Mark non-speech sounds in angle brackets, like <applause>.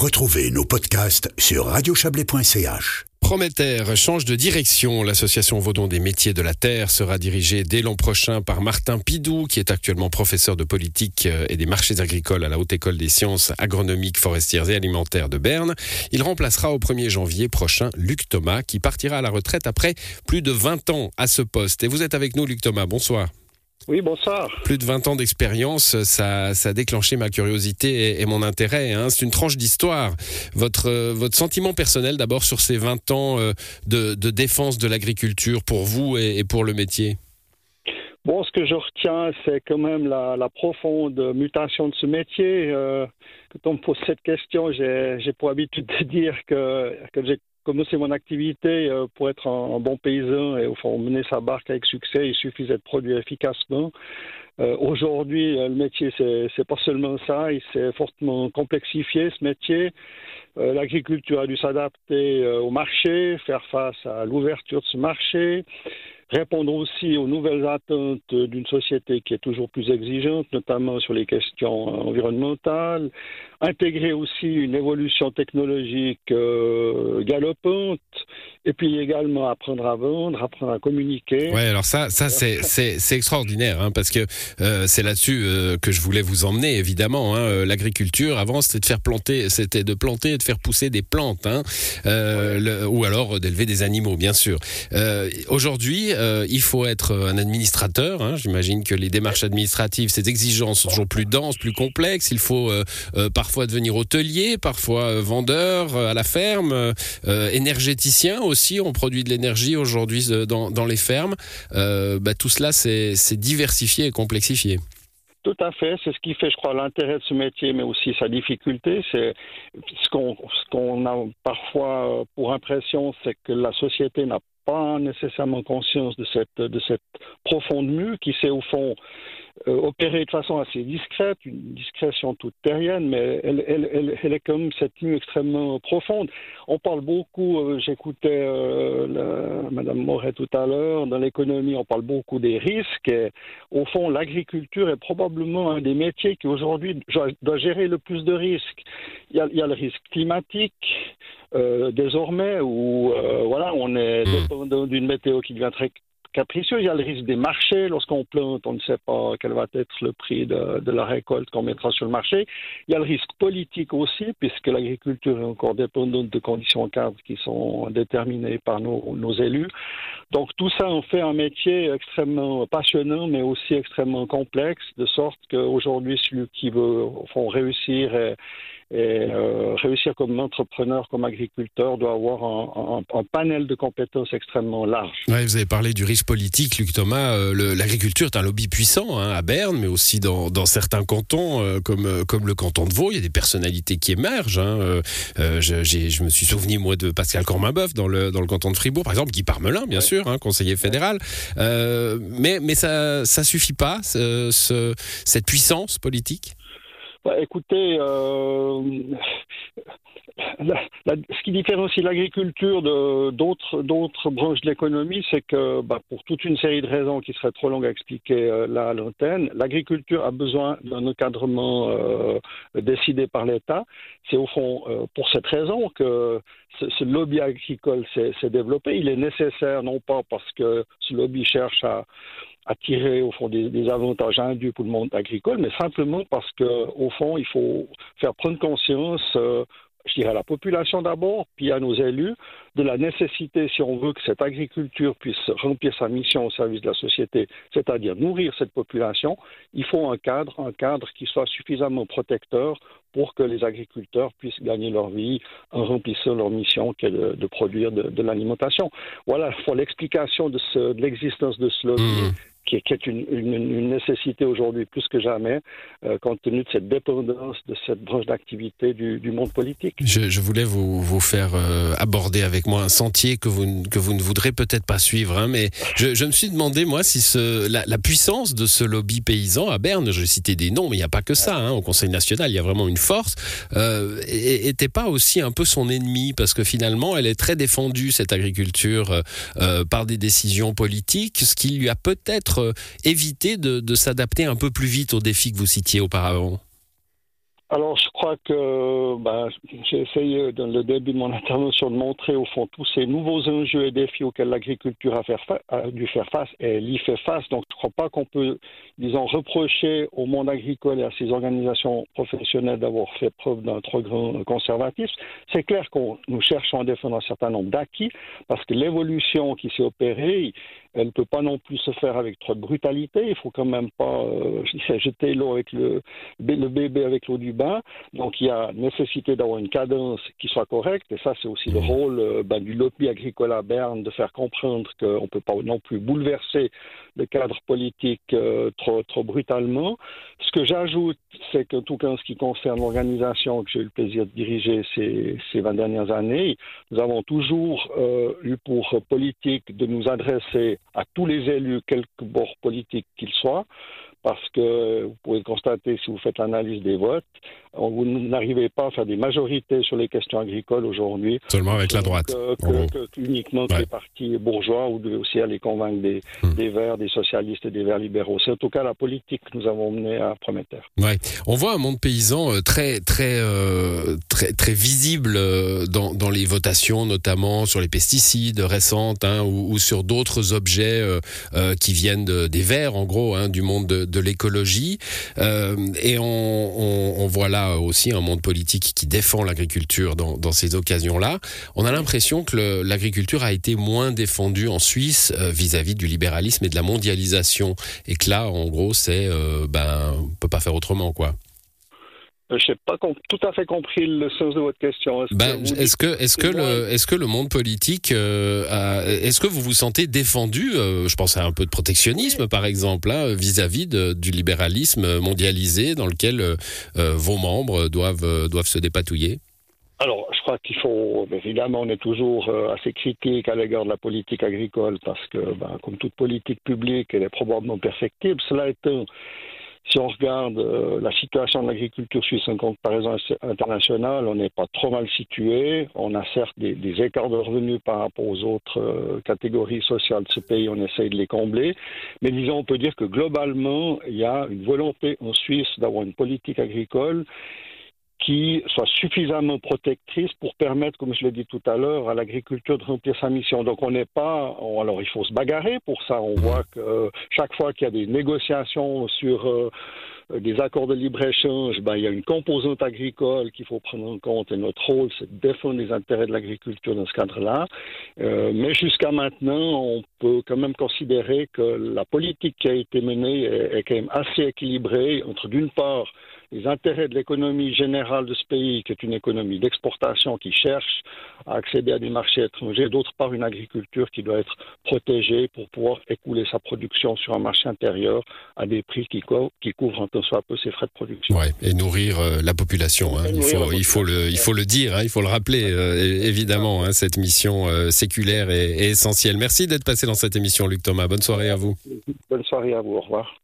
Retrouvez nos podcasts sur radiochablais.ch. Prométhère change de direction. L'association Vaudon des métiers de la terre sera dirigée dès l'an prochain par Martin Pidou, qui est actuellement professeur de politique et des marchés agricoles à la Haute École des sciences agronomiques, forestières et alimentaires de Berne. Il remplacera au 1er janvier prochain Luc Thomas, qui partira à la retraite après plus de 20 ans à ce poste. Et vous êtes avec nous, Luc Thomas. Bonsoir. Oui, bonsoir. Plus de 20 ans d'expérience, ça, ça a déclenché ma curiosité et, mon intérêt. Hein. C'est une tranche d'histoire. Votre, euh, votre sentiment personnel d'abord sur ces 20 ans euh, de, de défense de l'agriculture pour vous et, pour le métier? Bon, ce que je retiens, c'est quand même la, la, profonde mutation de ce métier. Euh, quand on me pose cette question, j'ai pour habitude de dire que, que j'ai commencer mon activité euh, pour être un, bon paysan et au fond mener sa barque avec succès, il suffisait de produire efficacement. Euh, aujourd'hui, euh, le métier, c'est pas seulement ça, il s'est fortement complexifié ce métier. L'agriculture a dû s'adapter au marché, faire face à l'ouverture de ce marché, répondre aussi aux nouvelles attentes d'une société qui est toujours plus exigeante, notamment sur les questions environnementales, intégrer aussi une évolution technologique euh, galopante, et puis également apprendre à vendre, apprendre à communiquer. Ouais, alors ça, ça c'est c'est extraordinaire, hein, parce que euh, c'est là-dessus euh, que je voulais vous emmener, évidemment. Hein, L'agriculture, avant, c'était de faire planter, c'était de planter et de faire pousser des plantes, hein, le, ou alors d'élever des animaux, bien sûr. Aujourd'hui, euh, il faut être un administrateur. Hein. J'imagine que les démarches administratives, ces exigences sont toujours plus denses, plus complexes. Il faut euh, euh, parfois devenir hôtelier, parfois vendeur à la ferme, énergéticien aussi. On produit de l'énergie aujourd'hui dans, les fermes. Bah, tout cela, c'est diversifié et complexifié. Tout à fait. C'est ce qui fait, je crois, l'intérêt de ce métier, mais aussi sa difficulté. C'est ce qu'on a parfois pour impression, c'est que la société n'a pas nécessairement conscience de cette, de cette profonde mue qui s'est au fond euh, opérée de façon assez discrète, une discrétion toute terrienne, mais elle, elle, elle, est comme cette mue extrêmement profonde. On parle beaucoup, euh, j'écoutais euh, Madame Moret tout à l'heure, dans l'économie, on parle beaucoup des risques. Et, au fond, l'agriculture est probablement un des métiers qui aujourd'hui doit gérer le plus de risques. Il y a, y a le risque climatique, euh, désormais où euh, voilà, on est dépendant d'une météo qui devient très capricieux. Il y a le risque des marchés. Lorsqu'on plante, on ne sait pas quel va être le prix de, la récolte qu'on mettra sur le marché. Il y a le risque politique aussi, puisque l'agriculture est encore dépendante de conditions cadres qui sont déterminées par nos, élus. Donc tout ça en fait un métier extrêmement passionnant, mais aussi extrêmement complexe, de sorte qu'aujourd'hui, celui qui veut au fond, réussir et, et euh, réussir comme entrepreneur, comme agriculteur, doit avoir un, un, un panel de compétences extrêmement large. Ouais, vous avez parlé du risque politique, Luc Thomas. Euh, l'agriculture est un lobby puissant hein, à Berne, mais aussi dans, dans certains cantons, euh, comme, euh, comme le canton de Vaud. Il y a des personnalités qui émergent. Hein. Je, je, me suis souvenu, moi, de Pascal Corminboeuf dans le, dans le canton de Fribourg, par exemple, Guy Parmelin, bien sûr, hein, conseiller fédéral. mais, mais ça ne suffit pas, ce, cette puissance politique? Bah, écoutez, euh, ce qui différencie l'agriculture d'autres branches de l'économie, c'est que bah, pour toute une série de raisons qui seraient trop longues à expliquer euh, là à l'antenne, l'agriculture a besoin d'un encadrement euh, décidé par l'État. C'est au fond pour cette raison que ce, ce lobby agricole s'est développé. Il est nécessaire non pas parce que ce lobby cherche à à tirer au fond des, avantages indus pour le monde agricole, mais simplement parce que au fond, il faut faire prendre conscience euh, je dirais à la population d'abord, puis à nos élus, de la nécessité, si on veut que cette agriculture puisse remplir sa mission au service de la société, c'est-à-dire nourrir cette population, il faut un cadre, un cadre qui soit suffisamment protecteur pour que les agriculteurs puissent gagner leur vie en remplissant leur mission qui est de, produire de, l'alimentation. Voilà pour l'explication de l'existence de ce lobby. Mmh qui est, une, nécessité aujourd'hui plus que jamais, euh, compte tenu de cette dépendance de cette branche d'activité du, monde politique. Je, voulais vous, faire euh, aborder avec moi un sentier que vous, que vous ne voudrez peut-être pas suivre, hein, mais je, me suis demandé, moi, si la, puissance de ce lobby paysan à Berne, je citais des noms, mais il n'y a pas que ça, hein, au Conseil national, il y a vraiment une force, euh, était pas aussi un peu son ennemi, parce que finalement, elle est très défendue, cette agriculture, euh, euh par des décisions politiques, ce qui lui a peut-être euh, éviter de, s'adapter un peu plus vite aux défis que vous citiez auparavant? Alors, je crois que ben, j'ai essayé dans le début de mon <laughs> intervention de montrer au fond tous ces nouveaux enjeux et défis auxquels l'agriculture a, a, dû faire face et elle y fait face. Donc, je ne crois pas qu'on peut, disons, reprocher au monde agricole et à ses organisations professionnelles d'avoir fait preuve d'un trop grand conservatisme. C'est clair qu'on nous cherchons à défendre un certain nombre d'acquis parce que l'évolution qui s'est opérée, elle ne peut pas non plus se faire avec trop de brutalité. Il faut quand même pas euh, <laughs> jeter l'eau avec le, le bébé avec l'eau du bain. Donc il y a nécessité d'avoir une cadence qui soit correcte. Et ça, c'est aussi le rôle euh, ben, du lobby agricole à Berne de faire comprendre qu'on ne peut pas non plus bouleverser le cadre politique euh, trop, trop brutalement. Ce que j'ajoute, c'est qu'en tout cas en ce qui concerne l'organisation que j'ai eu le plaisir de diriger ces, ces 20 dernières années, nous avons toujours euh, eu pour politique de nous adresser à tous les élus, quelque bord politique qu'ils soient, parce que vous pouvez constater si vous faites l'analyse des votes, vous n'arrivez pas à faire des majorités sur les questions agricoles aujourd'hui. Seulement avec la droite. uniquement que les partis bourgeois ou aussi à les convaincre des, hmm. des Verts, des socialistes et des Verts libéraux. C'est en tout cas la politique que nous avons menée à Prometteur. Ouais. On voit un monde paysan euh, très, très, euh, très, très visible euh, dans, dans, les votations, notamment sur les pesticides récentes hein, ou, ou, sur d'autres objets euh, qui viennent de, des Verts, en gros, hein, du monde de, de l'écologie. et on, voit là aussi un monde politique qui défend l'agriculture dans, dans, ces occasions-là. On a l'impression que l'agriculture a été moins défendue en Suisse euh, vis-à-vis du libéralisme et de la mondialisation. Et que là, en gros, c'est euh, ben, on peut pas faire autrement, quoi. Euh, je n'ai pas tout à fait compris le sens de votre question. Est-ce ben, que, est-ce que, est-ce que le, est-ce que le monde politique, euh, est-ce que vous vous sentez défendu euh, Je pense à un peu de protectionnisme, par exemple, hein, vis-à-vis du libéralisme mondialisé dans lequel vos membres doivent doivent se dépatouiller? Alors, je crois qu'il faut, évidemment, on est toujours assez critique à l'égard de la politique agricole parce que, ben, comme toute politique publique, elle est probablement perfectible. Cela étant, si on regarde euh, la situation de l'agriculture suisse en comparaison internationale, on n'est pas trop mal situé. On a certes des, écarts de revenus par rapport aux autres euh, catégories sociales de ce pays, on essaye de les combler. Mais disons, on peut dire que globalement, il y a une volonté en Suisse d'avoir une politique agricole qui soit suffisamment protectrice pour permettre, comme je l'ai dit tout à l'heure, à l'agriculture de remplir sa mission. Donc on n'est pas, alors il faut se bagarrer pour ça. On voit que euh, chaque fois qu'il y a des négociations sur euh, des accords de libre-échange, ben, il y a une composante agricole qu'il faut prendre en compte et notre rôle, c'est de défendre les intérêts de l'agriculture dans ce cadre-là. Euh, mais jusqu'à maintenant, on peut quand même considérer que la politique qui a été menée est, est quand même assez équilibrée entre, d'une part, les intérêts de l'économie générale de ce pays, qui est une économie d'exportation qui cherche à accéder à des marchés étrangers, d'autre part une agriculture qui doit être protégée pour pouvoir écouler sa production sur un marché intérieur à des prix qui, qui couvrent un peu soit peu ses frais de production. Ouais, et nourrir euh, la population. Hein. Il, faut, il, faut, le, il faut le dire, hein, il faut le rappeler, euh, évidemment, hein, cette mission euh, séculaire est, est essentielle. Merci d'être passé dans cette émission, Luc Thomas. Bonne soirée à vous. Bonne soirée à vous, au revoir.